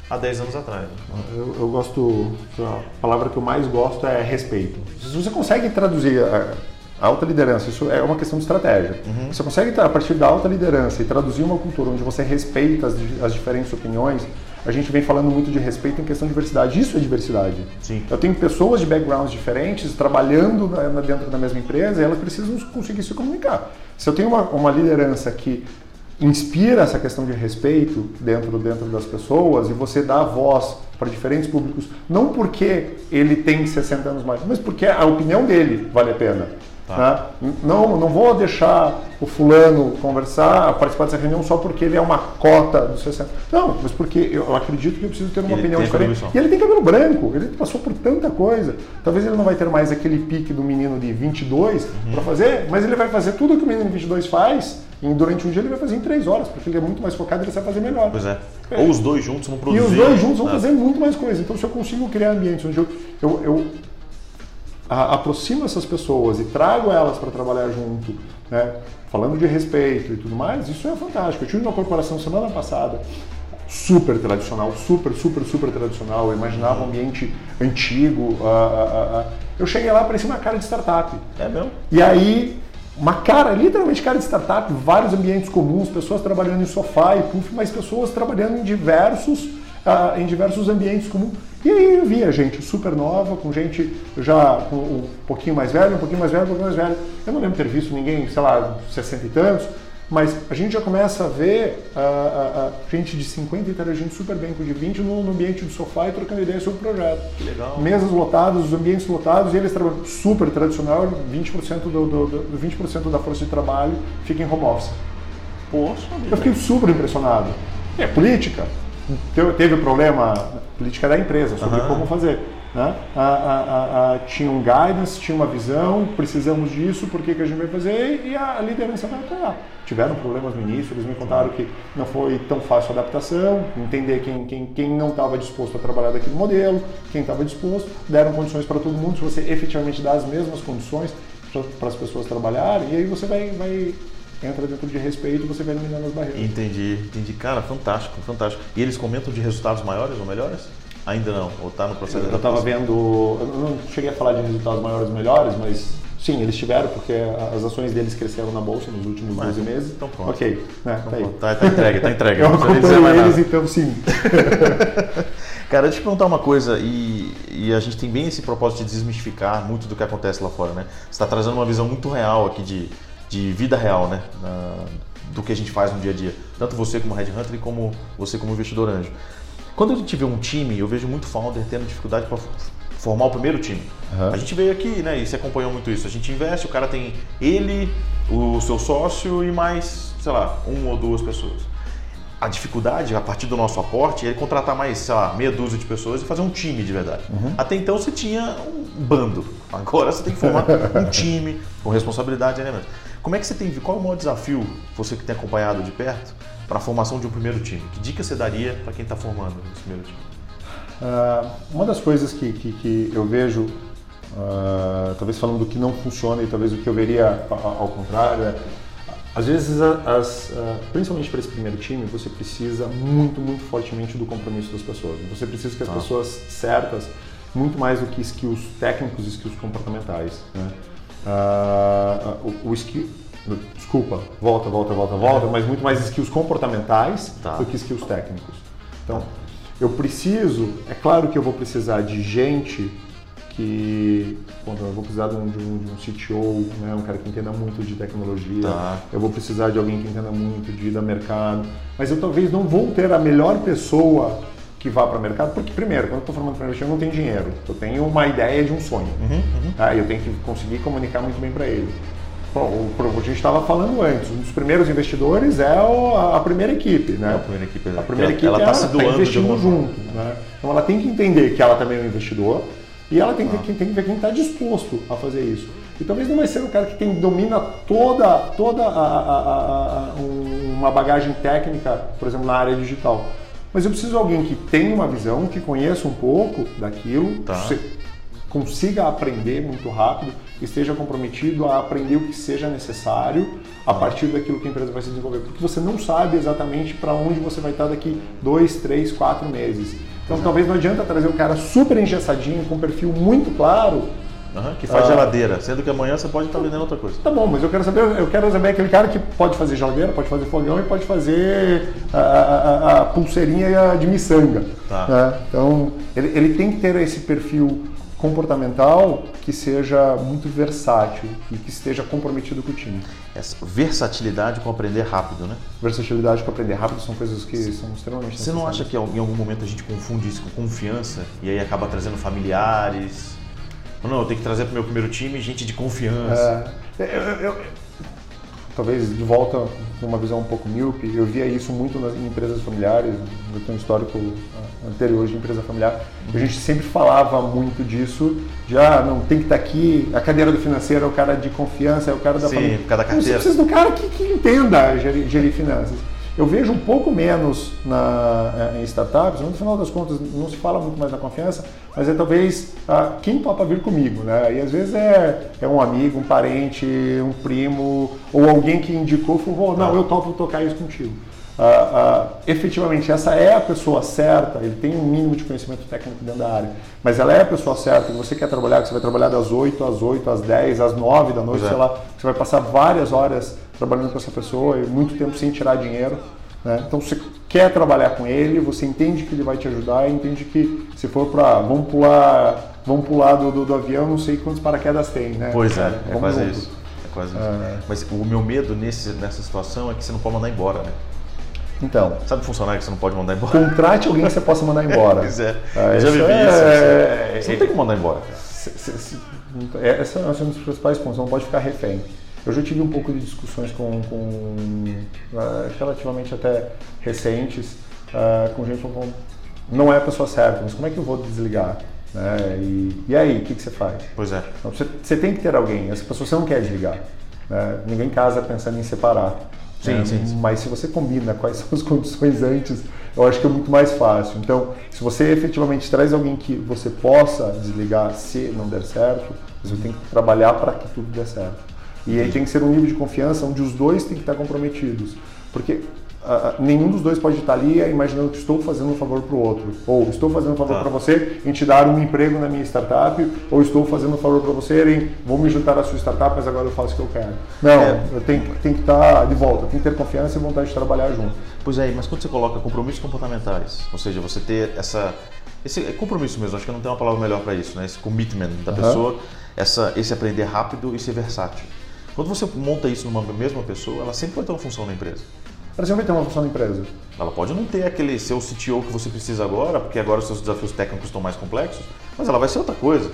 há 10 anos atrás? né? Eu, eu gosto, a palavra que eu mais gosto é respeito. Se você consegue traduzir a, a alta liderança, isso é uma questão de estratégia. Uhum. Você consegue, a partir da alta liderança, e traduzir uma cultura onde você respeita as, as diferentes opiniões, a gente vem falando muito de respeito em questão de diversidade. Isso é diversidade. Sim. Eu tenho pessoas de backgrounds diferentes trabalhando na- dentro da mesma empresa e elas precisam conseguir se comunicar. Se eu tenho uma, uma liderança que inspira essa questão de respeito dentro, dentro das pessoas e você dá voz para diferentes públicos, não porque ele tem 60 anos mais, mas porque a opinião dele vale a pena. Tá. né? Não, não vou deixar o fulano conversar, participar dessa reunião só porque ele é uma cota dos 60. Não, mas porque eu acredito que eu preciso ter uma Ele opinião diferente. E ele tem cabelo branco, ele passou por tanta coisa. Talvez ele não vai ter mais aquele pique do menino de 22 Uhum. para fazer, mas ele vai fazer tudo que o menino de 22 faz, e durante um dia ele vai fazer em 3 horas, porque ele é muito mais focado e ele sabe fazer melhor. Pois é. Ou os dois juntos vão E produzir. os dois juntos vão fazer muito mais coisa. Então, se eu consigo criar ambientes onde eu, eu, eu a- aproximo essas pessoas e trago elas para trabalhar junto, né, falando de respeito e tudo mais, isso é fantástico. Eu tive uma corporação semana passada super tradicional, super, super, super tradicional. Eu imaginava um ambiente antigo. ah, ah, ah. Eu cheguei lá, parecia uma cara de startup. É mesmo? E aí, uma cara, literalmente cara de startup, vários ambientes comuns, pessoas trabalhando em sofá e puff, mas pessoas trabalhando em diversos, ah, em diversos ambientes comuns. E aí eu via gente super nova, com gente já um pouquinho mais velho, um pouquinho mais velho, um pouquinho mais velho. Eu não lembro ter visto ninguém, sei lá, 60 e tantos, Mas a gente já começa a ver a, a, a gente de 50 interagindo super bem com de 20 no, no, ambiente do sofá e trocando ideias sobre o projeto. Que legal. Mesas lotadas, os ambientes lotados e eles trabalham super tradicional, 20% do, do, do, 20% da força de trabalho fica em home office. Poxa, eu fiquei super impressionado. É política. Teve o problema, política da empresa, sobre uhum. como fazer. Né? A, a, a, tinha um guidance, tinha uma visão, precisamos disso, por que, que a gente vai fazer e a liderança vai apoiar. Tiveram problemas no início, eles me contaram que não foi tão fácil a adaptação, entender quem, quem, quem não estava disposto a trabalhar daquele modelo, quem estava disposto, deram condições para todo mundo, se você efetivamente dá as mesmas condições para as pessoas trabalharem, e aí você vai, vai entra dentro de respeito, você vai eliminando as barreiras. Entendi, entendi. Cara, fantástico, fantástico. E eles comentam de resultados maiores ou melhores? Ainda não, ou está no processo Eu estava vendo, eu não cheguei a falar de resultados maiores ou melhores, mas sim, eles tiveram, porque as ações deles cresceram na bolsa nos últimos mas, 12 meses. Então pronto. Ok, né, então, tá, tá, entregue, tá entregue. Eu acompanhei eles, então sim. Cara, deixa eu te perguntar uma coisa, e, e, a gente tem bem esse propósito de desmistificar muito do que acontece lá fora, né? Você está trazendo uma visão muito real aqui de, de vida real, né? Na, do que a gente faz no dia a dia. Tanto você como Headhunter e como você como investidor anjo. Quando a gente vê um time, eu vejo muito founder tendo dificuldade para formar o primeiro time. Uhum. A gente veio aqui, né, e você acompanhou muito isso. A gente investe, o cara tem ele, o seu sócio e mais, sei lá, uma ou duas pessoas. A dificuldade, a partir do nosso aporte, é contratar mais, sei lá, meia dúzia de pessoas e fazer um time de verdade. Uhum. Até então você tinha um bando. Agora você tem que formar um time com responsabilidade, né? Como é que você tem, qual é o maior desafio, você que tem acompanhado de perto, para a formação de um primeiro time? Que dica você daria para quem está formando esse primeiro time? Uh, uma das coisas que, que, que eu vejo, uh, talvez falando do que não funciona e talvez o que eu veria ao contrário, é, às vezes, as, uh, principalmente para esse primeiro time, você precisa muito, muito fortemente do compromisso das pessoas. Você precisa que as ah. pessoas certas, muito mais do que skills técnicos e skills comportamentais. Né? O, o skill, desculpa, volta, volta, volta, volta, mas muito mais skills comportamentais tá. do que skills técnicos. Então, eu preciso, é claro que eu vou precisar de gente que, bom, eu vou precisar de um, de um, um CTO, né, um cara que entenda muito de tecnologia, tá. eu vou precisar de alguém que entenda muito de ir mercado, mas eu talvez não vou ter a melhor pessoa que vá para o mercado, porque primeiro, quando eu estou formando para investir, eu não tenho dinheiro, eu tenho uma ideia de um sonho, uhum, uhum. Tá? eu tenho que conseguir comunicar muito bem para ele. Bom, o, a gente estava falando antes, um dos primeiros investidores é o, a, a, primeira equipe, né? É a primeira equipe, a primeira equipe ela está se doando tá investindo junto, né? Então ela tem que entender que ela também é um investidor e ela tem, ah. que, tem que ver quem está disposto a fazer isso. E talvez não vai ser o cara que tem, domina toda, toda a, a, uma bagagem técnica, por exemplo, na área digital. Mas eu preciso de alguém que tenha uma visão, que conheça um pouco daquilo, tá consiga aprender muito rápido, esteja comprometido a aprender o que seja necessário a partir daquilo que a empresa vai se desenvolver, porque você não sabe exatamente para onde você vai estar daqui dois, três, quatro meses. Então Exato. talvez não adianta trazer o cara super engessadinho, com um perfil muito claro, Uhum, que faz ah, geladeira, sendo que amanhã você pode estar vendendo outra coisa. Tá bom, mas eu quero saber, eu quero saber aquele cara que pode fazer geladeira, pode fazer fogão e pode fazer a, a, a pulseirinha de miçanga. Tá. Né? Então ele, ele tem que ter esse perfil comportamental que seja muito versátil e que esteja comprometido com o time. Essa versatilidade com aprender rápido, né? Versatilidade com aprender rápido são coisas que são extremamente Você não acha que em algum momento a gente confunde isso com confiança e aí acaba trazendo familiares? Não, eu tenho que trazer para o meu primeiro time gente de confiança. É, eu, eu, talvez de volta com uma visão um pouco míope, eu via isso muito nas, em empresas familiares, eu tenho um histórico ah, anterior de empresa familiar, a gente sempre falava muito disso, de ah, não, tem que estar tá aqui, a cadeira do financeiro é o cara de confiança, é o cara da Sim, família. cada carteira. Você precisa do cara que, que entenda gerir, gerir finanças. Eu vejo um pouco menos na, eh, em startups, no final das contas não se fala muito mais da confiança, mas é talvez ah, quem topa vir comigo, né? E às vezes é, é um amigo, um parente, um primo, ou alguém que indicou, falou, não, eu topo tocar isso contigo. Ah, ah, efetivamente, essa é a pessoa certa, ele tem um mínimo de conhecimento técnico dentro da área, mas ela é a pessoa certa que você quer trabalhar, que você vai trabalhar das 8 às 8, às 10, às 9 da noite, é. sei lá, você vai passar várias horas trabalhando com essa pessoa e muito tempo sem tirar dinheiro. Né? Então você quer trabalhar com ele, você entende que ele vai te ajudar, entende que se for para vamos pular, vamos pular do, do, do, avião, não sei quantos paraquedas tem, né? Pois é, é fazer isso. quase. É. Mas o meu medo nesse, nessa situação é que você não pode mandar embora, né? Então. Sabe funcionário que você não pode mandar embora? Contrate alguém que você possa mandar embora. pois é. Ah, já vivi é... isso. Você não tem como mandar embora. Esses são os principais pontos, você não pode ficar refém. Eu já tive um pouco de discussões com, com uh, relativamente até recentes, uh, com gente falando, não é a pessoa certa, mas como é que eu vou desligar? Né? E, e aí, o que, que, você faz? Pois é. Então, você, você, tem que ter alguém, essa pessoa você não quer desligar. Né? Ninguém casa pensando em separar. Sim, né? sim, sim. Mas se você combina quais são as condições antes, eu acho que é muito mais fácil. Então, se você efetivamente traz alguém que você possa desligar se não der certo, você tem que trabalhar para que tudo dê certo. E aí tem que ser um nível de confiança onde os dois têm que estar comprometidos. Porque uh, nenhum dos dois pode estar ali imaginando que estou fazendo um favor para o outro. Ou estou fazendo um favor tá. para você em te dar um emprego na minha startup, ou estou fazendo um favor para você em vou me juntar à sua startup, mas agora eu faço o que eu quero. Não, é. tenho, tenho que estar de volta, tenho que ter confiança e vontade de trabalhar junto. Pois é, mas quando você coloca compromissos comportamentais, ou seja, você ter essa. Esse é compromisso mesmo, acho que não tem uma palavra melhor para isso, né? Esse commitment da uhum. pessoa, essa, esse aprender rápido e ser versátil. Quando você monta isso numa mesma pessoa, ela sempre vai ter uma função na empresa. Ela sempre vai ter uma função na empresa. Ela pode não ter aquele seu CTO que você precisa agora, porque agora os seus desafios técnicos estão mais complexos, mas ela vai ser outra coisa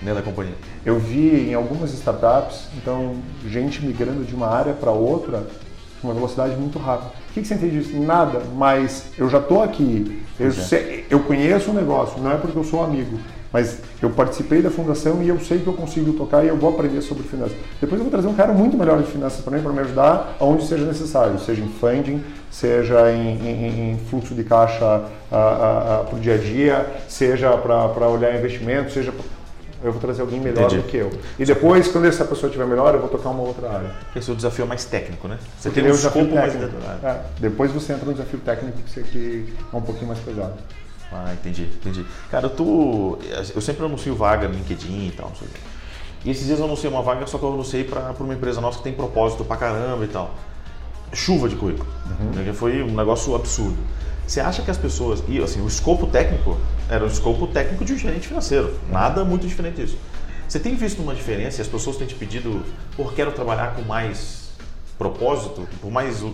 dentro da companhia. Eu vi em algumas startups, então, gente migrando de uma área para outra com uma velocidade muito rápida. O que, que você entende disso? Nada, mas eu já estou aqui, eu, é. sei, eu conheço o negócio, não é porque eu sou amigo, mas eu participei da fundação e eu sei que eu consigo tocar e eu vou aprender sobre finanças. Depois eu vou trazer um cara muito melhor de finanças para mim, para me ajudar aonde seja necessário, seja em funding, seja em, em, em fluxo de caixa para o dia a dia, seja para olhar investimento, seja eu vou trazer alguém melhor Entendi. do que eu. E depois, quando essa pessoa estiver melhor, eu vou tocar uma outra área. Esse é o desafio mais técnico, né? Você tem um escopo mais é, Depois você entra no desafio técnico que é um pouquinho mais pesado. Ah, entendi, entendi. Cara, tu. Eu sempre anuncio vaga no LinkedIn e tal, não sei o quê. E esses dias eu anunciei uma vaga, só que eu anunciei para uma empresa nossa que tem propósito pra caramba e tal. Chuva de currículo. Uhum. Foi um negócio absurdo. Você acha que as pessoas. E assim, o escopo técnico era o escopo técnico de um gerente financeiro. Nada muito diferente disso. Você tem visto uma diferença e as pessoas têm te pedido, por quero trabalhar com mais propósito, por mais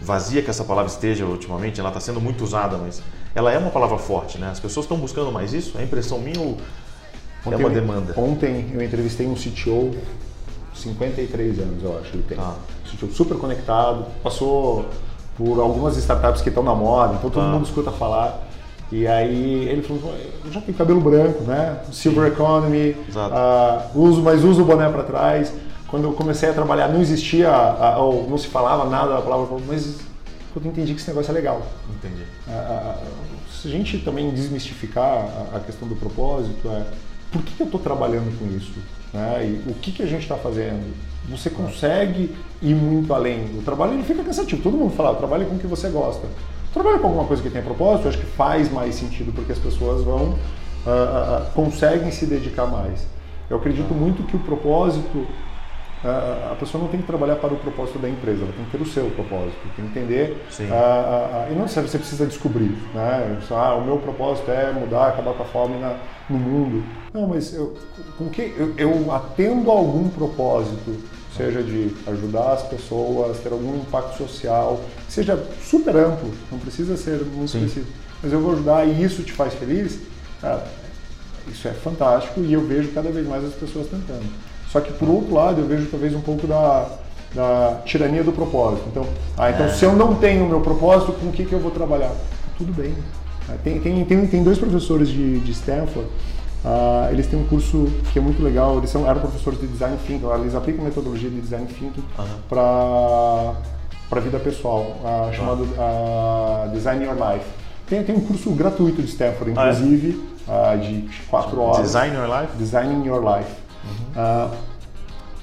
vazia que essa palavra esteja ultimamente, ela está sendo muito usada, mas ela é uma palavra forte, né? As pessoas estão buscando mais isso? É impressão minha ou ontem, é uma demanda? Ontem eu entrevistei um CTO, 53 anos eu acho ele tem. Ah. CTO super conectado, passou por algumas startups que estão na moda, então todo ah. mundo escuta falar. E aí ele falou, eu já tenho cabelo branco, né? Silver Sim. Economy, uh, uso, mas uso o boné para trás. Quando eu comecei a trabalhar não existia, ou não se falava nada da palavra, mas eu entendi que esse negócio é legal. Entendi. Uh, se a gente também desmistificar a, questão do propósito, é por que, que eu estou trabalhando com isso? Né? E o que, que a gente está fazendo? Você consegue ir muito além. O trabalho ele fica cansativo. Todo mundo fala, trabalhe com o que você gosta. Trabalha com alguma coisa que tem propósito, acho que faz mais sentido porque as pessoas vão uh, uh, conseguem se dedicar mais. Eu acredito muito que o propósito a pessoa não tem que trabalhar para o propósito da empresa, ela tem que ter o seu propósito, tem que entender. e não você precisa descobrir, né? Ah, o meu propósito é mudar, acabar com a fome na, no mundo. Não, mas eu, com que eu, eu atendo a algum propósito seja de ajudar as pessoas, ter algum impacto social, seja super amplo, não precisa ser muito Sim. específico, mas eu vou ajudar e isso te faz feliz, cara, isso é fantástico e eu vejo cada vez mais as pessoas tentando. Só que por outro lado eu vejo talvez um pouco da, da tirania do propósito. Então, ah, então é. se eu não tenho o meu propósito, com o que, que eu vou trabalhar? Tudo bem. Tem, tem, tem, tem dois professores de, de Stanford Uh, eles têm um curso que é muito legal, eles são, eram professores de design thinking, eles aplicam metodologia de design thinking uhum. para a vida pessoal, uh, chamado uh, Design Your Life. Tem, tem um curso gratuito de Stanford, inclusive, ah, é? de quatro horas. Design Your Life? Designing Your Life. Uhum.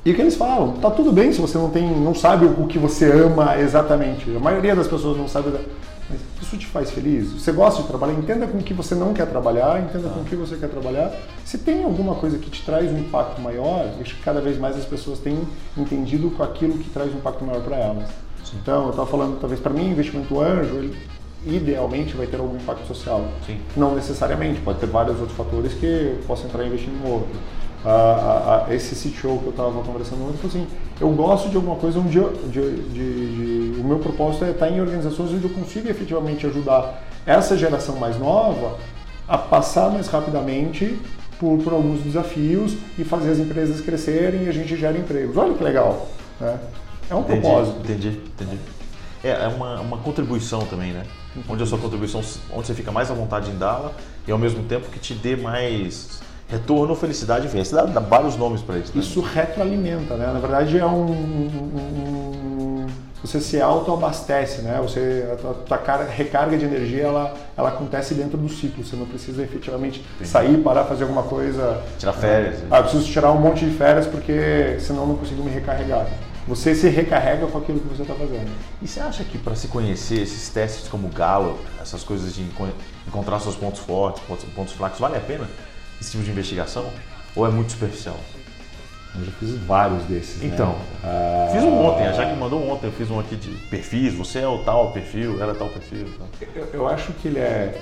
E o que eles falam? Tá tudo bem se você não tem, não sabe o que você ama exatamente. A maioria das pessoas não sabe mas isso te faz feliz? Você gosta de trabalhar? Entenda com o que você não quer trabalhar, entenda ah. com o que você quer trabalhar. Se tem alguma coisa que te traz um impacto maior, acho que cada vez mais as pessoas têm entendido com aquilo que traz um impacto maior para elas. Sim. Então, eu estava falando, talvez para mim, investimento anjo, ele idealmente vai ter algum impacto social. Sim. Não necessariamente, pode ter vários outros fatores que eu posso entrar investindo no outro. A, a, esse CTO que eu estava conversando ontem, assim, eu gosto de alguma coisa onde eu, de, de, de, o meu propósito é estar em organizações onde eu consiga efetivamente ajudar essa geração mais nova a passar mais rapidamente por, por alguns desafios e fazer as empresas crescerem e a gente gera empregos. Olha que legal, né? É um entendi, propósito. Entendi, entendi. É, é uma, uma contribuição também, né? Onde a sua contribuição, onde você fica mais à vontade em dá-la e ao mesmo tempo que te dê mais retorno, felicidade, enfim, você dá, dá vários nomes para isso. Né? Isso retroalimenta, né? Na verdade é um, um, um você se autoabastece, né? Você a tua, tua cara, recarga de energia ela, ela acontece dentro do ciclo. Você não precisa efetivamente Entendi. sair, parar, fazer alguma coisa. Tirar férias. Né? Ah, eu preciso tirar um monte de férias porque senão não consigo me recarregar. Você se recarrega com aquilo que você está fazendo. E você acha que para se conhecer esses testes como Gallup, essas coisas de encontrar seus pontos fortes, pontos, pontos fracos, vale a pena esse tipo de investigação? Ou é muito superficial? Eu já fiz vários desses. Né? Então, né? fiz um ontem, a Jaque mandou ontem, eu fiz um aqui de perfis, você é o tal perfil, ela é tal perfil. Eu, eu, acho que ele é.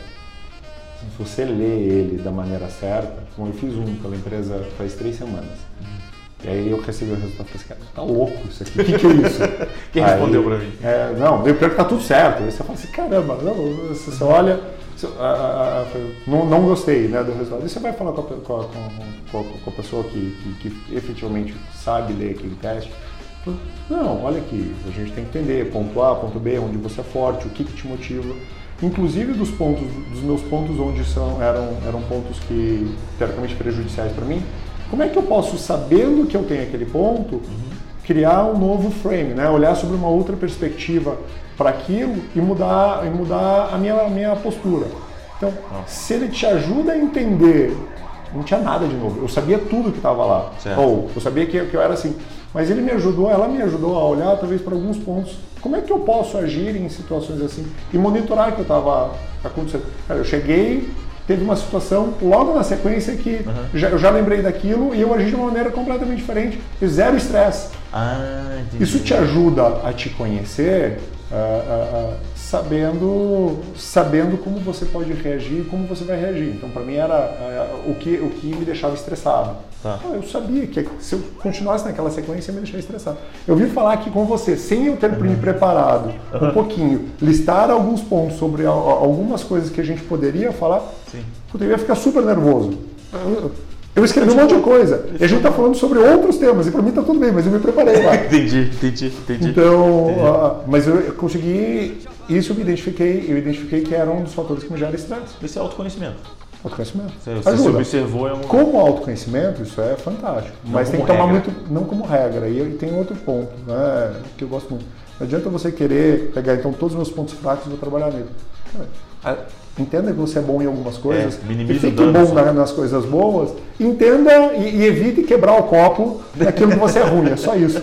Se você lê ele da maneira certa, como eu fiz um pela empresa faz três semanas. Uhum. E aí eu recebi o resultado e falei assim, tá louco isso aqui, o que, que, é isso? Quem aí, respondeu para mim? É, não, eu pior que tá tudo certo. Aí você fala assim, caramba, não, você olha, você, a, a, não, não gostei né, do resultado. E você vai falar com a, com a, com a, com a pessoa que, que, que, efetivamente sabe ler aquele teste. Não, olha aqui, a gente tem que entender ponto A, ponto B, onde você é forte, o que, que te motiva. Inclusive dos pontos, dos meus pontos onde são, eram, eram pontos que teoricamente prejudiciais para mim, como é que eu posso, sabendo que eu tenho aquele ponto, uhum. Criar um novo frame, né? olhar sobre uma outra perspectiva para aquilo e mudar, e mudar a, minha, a minha postura? Então, se ele te ajuda a entender, não tinha nada de novo, eu sabia tudo que estava lá, certo. ou eu sabia que, que eu era assim, mas ele me ajudou, ela me ajudou a olhar talvez para alguns pontos. Como é que eu posso agir em situações assim e monitorar o que eu estava acontecendo? Cara, eu cheguei, teve uma situação logo na sequência que uhum. já, eu já lembrei daquilo e eu agi de uma maneira completamente diferente. Zero estresse. Ah, Isso te ajuda a te conhecer uh, uh, uh, sabendo, sabendo como você pode reagir e como você vai reagir. Então, para mim, era o, que, o que me deixava estressado. Tá. eu sabia que se eu continuasse naquela sequência, ia me deixar estressado. Eu vim falar aqui com você, sem eu ter uhum. me preparado uhum. um pouquinho, listar alguns pontos sobre algumas coisas que a gente poderia falar, Sim. eu ia ficar super nervoso. Eu escrevi um monte de coisa. E a gente está falando sobre outros temas. E para mim está tudo bem, mas eu me preparei lá. entendi, entendi, entendi. Então, entendi. Uh, mas eu consegui. Isso eu me identifiquei. Eu identifiquei que era um dos fatores que me gera estresse. Esse é autoconhecimento. Autoconhecimento. Você, você se observou. É. Como autoconhecimento, isso é fantástico. Não mas tem que tomar regra. muito. Não como regra. E, tem outro ponto, né, que eu gosto muito. Não adianta você querer pegar então todos os meus pontos fracos e vou trabalhar nele. Entenda que você é bom em algumas coisas, é, e fique bom na, nas coisas boas, entenda e, e, evite quebrar o copo daquilo que você é ruim, é só isso.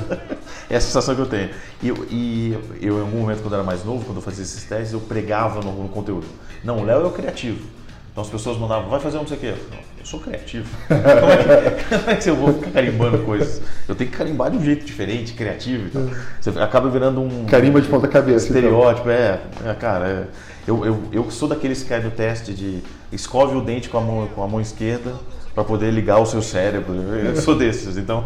É a sensação que eu tenho. E eu, e eu, em algum momento, quando eu era mais novo, quando eu fazia esses testes, eu pregava no, no conteúdo. Não, o Léo é o criativo. Então as pessoas mandavam, vai fazer um não sei o quê. Eu sou criativo. Como é, que, como é que eu vou ficar carimbando coisas? Eu tenho que carimbar de um jeito diferente, criativo. Então. Você acaba virando um. Carimba de ponta cabeça. Então. Estereótipo, então. é, é. Cara, é, eu, eu, eu sou daqueles que querem o teste de escove o dente com a mão, com a mão esquerda para poder ligar o seu cérebro. Eu sou desses, então.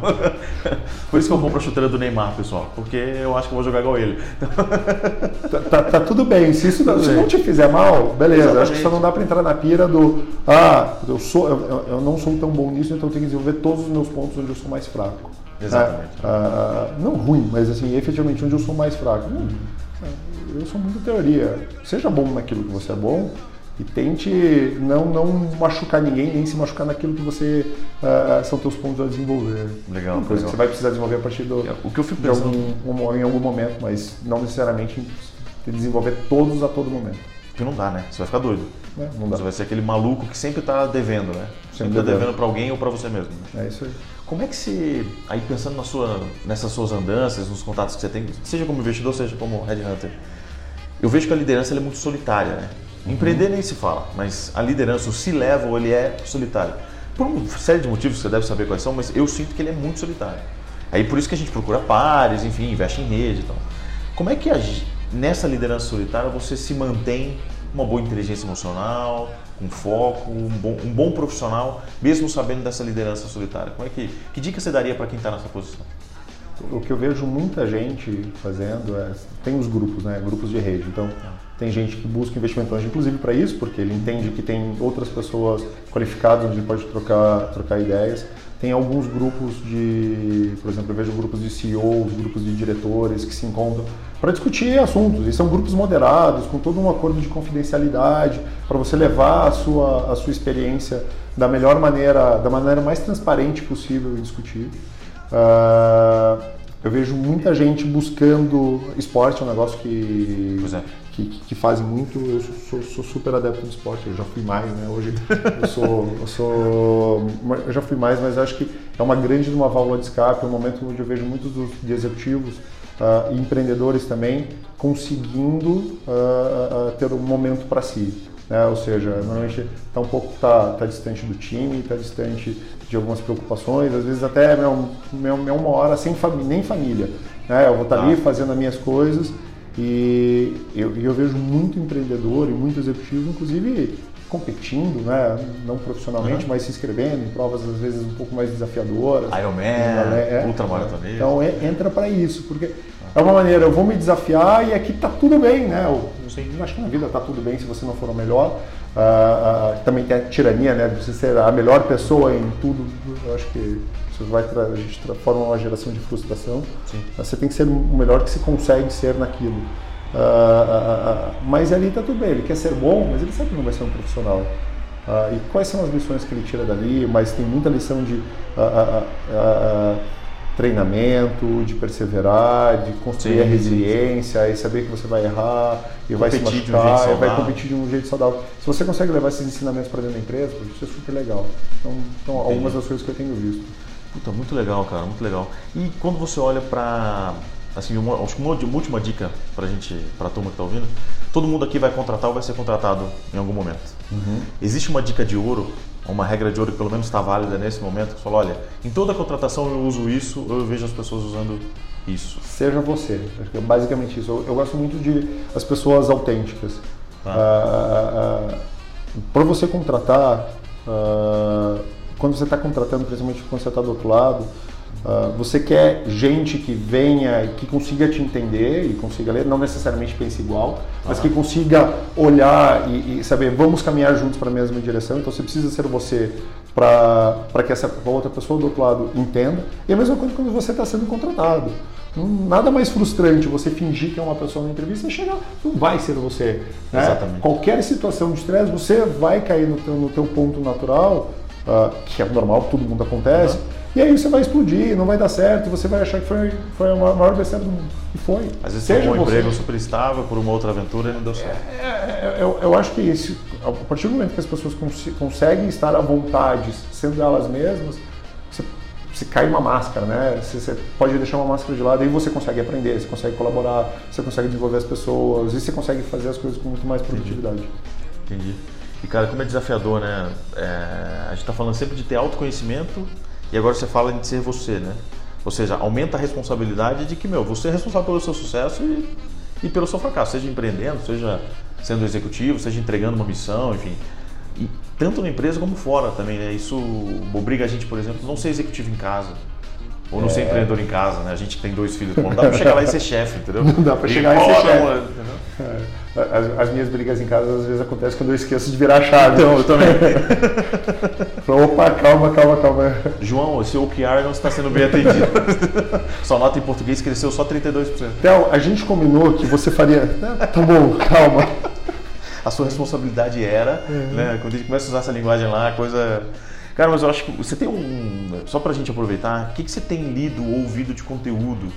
Por isso que eu compro a chuteira do Neymar, pessoal, porque eu acho que eu vou jogar igual ele. tá, tá, tá, tudo bem. Se isso não, se não te fizer mal, beleza. Exatamente. Acho que só não dá para entrar na pira do ah, eu, sou, eu, eu, não sou tão bom nisso, então eu tenho que desenvolver todos os meus pontos onde eu sou mais fraco. Exatamente. Ah, ah, não ruim, mas assim, efetivamente onde eu sou mais fraco. Hum, eu sou muito teoria. Seja bom naquilo que você é bom e tente não, não machucar ninguém, nem se machucar naquilo que você uh, são teus pontos a desenvolver. Legal. Coisa que você vai precisar desenvolver a partir do, o que eu fico pensando... algum, em algum momento, mas não necessariamente desenvolver todos a todo momento. Porque não dá, né? Você vai ficar doido. É, não dá. Você vai ser aquele maluco que sempre está devendo, né? Sempre está devendo para alguém ou para você mesmo. Né? É isso aí. Como é que se, aí pensando na sua, nessas suas andanças, nos contatos que você tem, seja como investidor, seja como headhunter, eu vejo que a liderança é muito solitária, né? Empreender nem se fala, mas a liderança, o C-level, ele é solitário. Por uma série de motivos que você deve saber quais são, mas eu sinto que ele é muito solitário. Aí por isso que a gente procura pares, enfim, investe em rede e tal. Como é que nessa liderança solitária você se mantém uma boa inteligência emocional, um foco, um bom, um bom profissional, mesmo sabendo dessa liderança solitária? Como é que, que dica você daria para quem está nessa posição? O que eu vejo muita gente fazendo é tem os grupos, né? Grupos de rede. Então tem gente que busca investimento anjo, inclusive para isso, porque ele entende que tem outras pessoas qualificadas onde ele pode trocar trocar ideias. Tem alguns grupos de, por exemplo, eu vejo grupos de CEOs, grupos de diretores que se encontram para discutir assuntos. E são grupos moderados, com todo um acordo de confidencialidade, para você levar a sua, a sua experiência da melhor maneira, da maneira mais transparente possível e discutir. Uh, eu vejo muita gente buscando esporte, é um negócio que, é. Que, que, fazem muito. Eu sou, sou, super adepto do esporte, eu já fui mais, né? Hoje eu sou, eu sou. Eu já fui mais, mas acho que é uma grande uma válvula de escape, é um momento onde eu vejo muitos dos, de executivos uh, e empreendedores também conseguindo uh, ter um momento para si. Né? Ou seja, normalmente está um pouco tá, tá distante do time, está distante de algumas preocupações, às vezes até é, um, é uma hora sem família, nem família. Né? Eu vou estar tá ali fazendo as minhas coisas e eu, eu, vejo muito empreendedor e muito executivo, inclusive competindo, né? não profissionalmente, uhum. mas se inscrevendo em provas às vezes um pouco mais desafiadoras. Ironman, é, ultramaratonista. Então é, entra para isso, porque é uma maneira, eu vou me desafiar e aqui está tudo bem, né? Eu, acho que na vida está tudo bem se você não for o melhor. Uh, uh, também tem a tirania, né? De você ser a melhor pessoa em tudo. Eu acho que isso vai a gente transforma uma geração de frustração. Sim. Você tem que ser o melhor que se consegue ser naquilo. Uh, mas ali está tudo bem. Ele quer ser bom, mas ele sabe que não vai ser um profissional. e quais são as lições que ele tira dali? Mas tem muita lição de treinamento, de perseverar, de construir sim, a resiliência sim, e saber que você vai errar e vai se machucar, um vai competir de um jeito saudável. Se você consegue levar esses ensinamentos para dentro da empresa, isso é super legal. Então, então algumas das coisas que eu tenho visto. Puta, muito legal, cara, muito legal. E quando você olha para assim, uma, acho que uma, uma última dica para gente, para a turma que está ouvindo, todo mundo aqui vai contratar ou vai ser contratado em algum momento. Uhum. Existe uma dica de ouro uma regra de ouro que pelo menos está válida nesse momento, que fala, olha, em toda contratação eu uso isso, eu vejo as pessoas usando isso. Seja você, acho que é basicamente isso. Eu, eu gosto muito de as pessoas autênticas. Tá. Ah, ah, ah, Para você contratar, quando você está contratando, principalmente quando você está do outro lado, Uh, você quer gente que venha e que consiga te entender e consiga ler, não necessariamente pense igual, mas que consiga olhar e, e saber, vamos caminhar juntos para a mesma direção. Então você precisa ser você para que essa outra pessoa do outro lado entenda. E a mesma coisa quando você está sendo contratado. Nada mais frustrante você fingir que é uma pessoa na entrevista e chegar, não vai ser você. Né? Exatamente. Qualquer situação de estresse, você vai cair no teu, no teu ponto natural, uh, que é normal, todo mundo acontece. Uhum e aí você vai explodir, não vai dar certo, você vai achar que foi, foi a maior besteira do mundo. E foi. Às vezes Seja um bom emprego super estável por uma outra aventura e não deu certo. É, é, é, eu, eu, acho que esse, a partir do momento que as pessoas cons conseguem estar à vontade, sendo elas mesmas, você, você cai uma máscara, né? Você, você, pode deixar uma máscara de lado e você consegue aprender, você consegue colaborar, você consegue desenvolver as pessoas e você consegue fazer as coisas com muito mais produtividade. Entendi. E cara, como é desafiador, né? É, a gente está falando sempre de ter autoconhecimento e agora você fala em ser você, né? Ou seja, aumenta a responsabilidade de que, meu, você é responsável pelo seu sucesso e, e pelo seu fracasso, seja empreendendo, seja sendo executivo, seja entregando uma missão, enfim. E tanto na empresa como fora também, né? Isso obriga a gente, por exemplo, não ser executivo em casa. Ou não é. ser empreendedor em casa, né? A gente tem dois filhos, não dá pra chegar lá e ser chefe, entendeu? Não dá pra chegar e, e ser chefe. É. As, as, minhas brigas em casa às vezes acontecem quando eu esqueço de virar a chave. Então, eu também. Opa, calma, calma, calma. João, seu OKR não está sendo bem atendido. Sua nota em português cresceu só 32%. Então, a gente combinou que você faria. Tá bom, calma. A sua responsabilidade era, uhum. né? Quando a gente começa a usar essa linguagem lá, a coisa. Cara, mas eu acho que você tem um. Só pra gente aproveitar, o que, que você tem lido ou ouvido de conteúdo?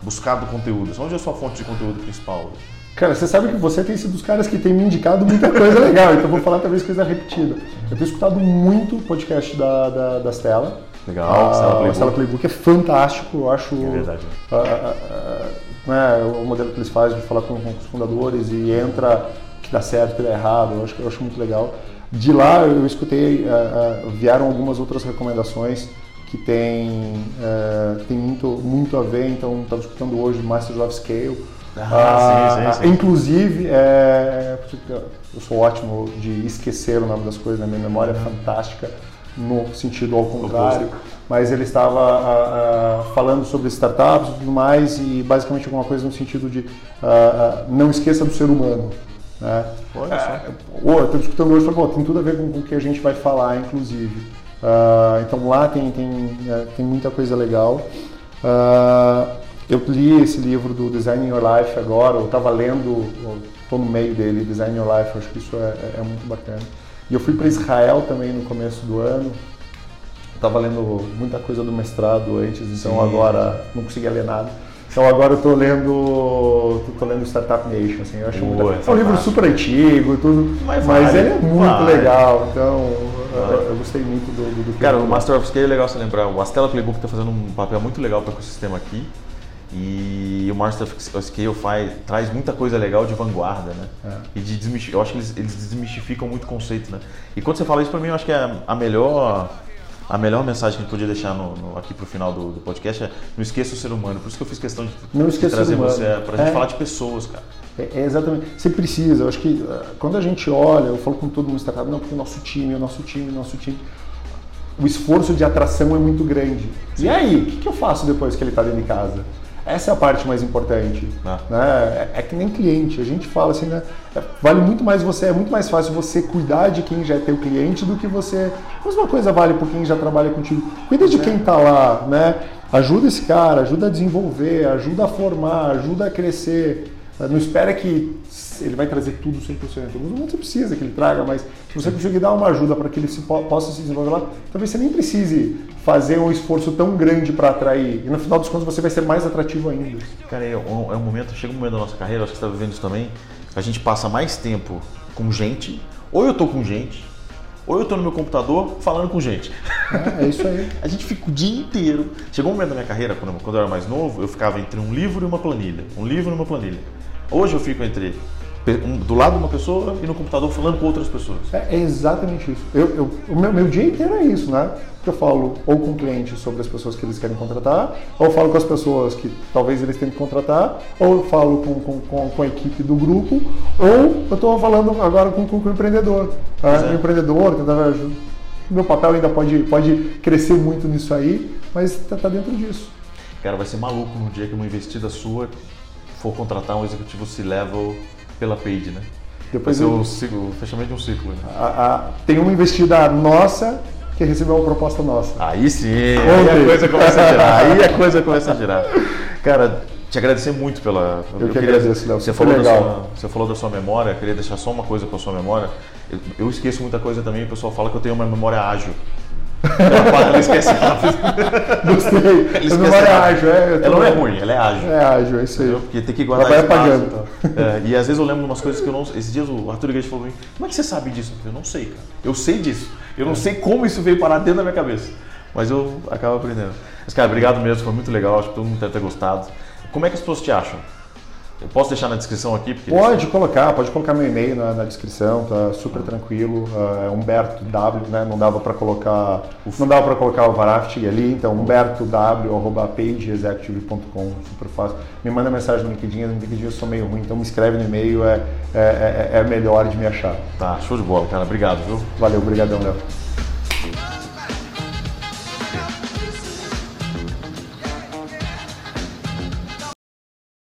Buscado conteúdo? Onde é a sua fonte de conteúdo principal? Cara, você sabe que você tem sido os caras que tem me indicado muita coisa legal, então vou falar talvez coisa repetida. Eu tenho escutado muito o podcast da, da, da Stella. Legal, a, Stella Playbook. Stella Playbook é fantástico, eu acho. É verdade. A, a, né, o modelo que eles fazem de falar com, com, os fundadores e entra que dá certo, que dá errado, eu acho, eu acho muito legal. De lá eu escutei, uh, uh, vieram algumas outras recomendações que tem, uh, tem muito, muito a ver, então estava escutando hoje Masters of Scale. Ah, sim, sim, sim. Inclusive, é, eu sou ótimo de esquecer o nome das coisas, na minha memória é fantástica no sentido ao contrário, mas ele estava a, a, falando sobre startups e tudo mais e basicamente alguma coisa no sentido de não esqueça do ser humano. Né? Olha só. É, estou escutando hoje e tem tudo a ver com, com o que a gente vai falar, inclusive. Uh, então lá tem, tem, é, tem muita coisa legal. Uh, eu li esse livro do Design Your Life agora, eu estava lendo, estou no meio dele, Design Your Life, acho que isso é, é, é muito bacana. E eu fui para Israel também no começo do ano. Estava lendo muita coisa do mestrado antes, então Sim. agora não conseguia ler nada. Então agora eu estou lendo, tô lendo Startup Nation, assim, eu acho Boa, muito, é um livro super antigo, tudo, mas, mas vale, ele é muito vale. legal. Então vale. eu, eu, gostei muito do, do, do Cara, o Master of Scale é legal você lembrar. O Astela Playbook está fazendo um papel muito legal para o ecossistema aqui. E o Master of Scale faz, traz muita coisa legal de vanguarda, né? É. E de eu acho que eles, eles desmistificam muito o conceito, né? E quando você fala isso para mim, eu acho que é a melhor a melhor mensagem que a gente podia deixar no, no, aqui pro final do, do, podcast é não esqueça o ser humano. Por isso que eu fiz questão de, não de trazer você pra gente é. falar de pessoas, cara. É, é, exatamente. Você precisa. Eu acho que uh, quando a gente olha, eu falo com todo mundo startup, não, porque o nosso time, o nosso time, o nosso time. O esforço de atração é muito grande. Sim. E aí, o que, que eu faço depois que ele está dentro de casa? Essa é a parte mais importante. Ah. Né? É, é, que nem cliente. A gente fala assim, né? É, vale muito mais você, é muito mais fácil você cuidar de quem já é teu cliente do que você. A mesma coisa vale por quem já trabalha contigo. Cuida de é. quem está lá, né? Ajuda esse cara, ajuda a desenvolver, ajuda a formar, ajuda a crescer. Não espera que ele vai trazer tudo 100%. Não você precisa que ele traga, mas se você conseguir dar uma ajuda para que ele se, possa se desenvolver lá, talvez você nem precise fazer um esforço tão grande para atrair. E no final dos contos você vai ser mais atrativo ainda. Cara, é um, é um momento, chega um momento da nossa carreira, acho que você está vivendo isso também, a gente passa mais tempo com gente, ou eu estou com gente, ou eu estou no meu computador falando com gente. É, é isso aí. a gente fica o dia inteiro. Chegou um momento da minha carreira, quando, quando eu era mais novo, eu ficava entre um livro e uma planilha. Um livro e uma planilha. Hoje eu fico entre do lado de uma pessoa e no computador falando com outras pessoas. É, é exatamente isso. Eu, eu, o meu, meu, dia inteiro é isso, né? Eu falo ou com clientes sobre as pessoas que eles querem contratar, ou falo com as pessoas que talvez eles tenham que contratar, ou eu falo com, com, com, com a equipe do grupo, ou eu estou falando agora com, com, com o empreendedor. Né? O empreendedor, tentar meu papel ainda pode, pode crescer muito nisso aí, mas está tá dentro disso. Cara, vai ser maluco no dia que uma investida sua for contratar um executivo C-level pela Page, né? Depois Vai ser eu... o, ciclo, o fechamento de um ciclo. Né? A, a, tem uma investida nossa que recebeu uma proposta nossa. Aí sim, aí a coisa começa a girar. Aí a coisa começa a girar. Cara, te agradecer muito pela. Eu, eu que queria, agradeço, Léo. Você falou, legal. Sua, você falou da sua memória, queria deixar só uma coisa para sua memória. Eu, eu, esqueço muita coisa também, o pessoal fala que eu tenho uma memória ágil. Ela, ela esquece rápido. Gostei. Ela esquece é ágil, é. Ela não é ruim, ela é ágil. É ágil, é isso aí. Porque tem que guardar ela vai apagando. É, e às vezes eu lembro de umas coisas que eu não. Esses dias o Arthur Igreja falou pra mim: como é que você sabe disso? Eu não sei, cara. Eu sei disso. Eu não é. sei como isso veio parar dentro da minha cabeça. Mas eu acabo aprendendo. Mas, cara, obrigado mesmo, foi muito legal. Acho que todo mundo deve ter gostado. Como é que as pessoas te acham? Eu posso deixar na descrição aqui? pode colocar, pode colocar meu e-mail na, na descrição, tá super tranquilo. Uh, é Humberto W, né? Não dava para colocar, não dava para colocar o Varaftig ali, então Humberto W arroba pageexecutive.com, super fácil. Me manda mensagem no LinkedIn, no LinkedIn eu sou meio ruim, então me escreve no e-mail, é, é, é, é melhor de me achar. Tá, show de bola, cara. Obrigado, viu? Valeu, obrigadão, Léo.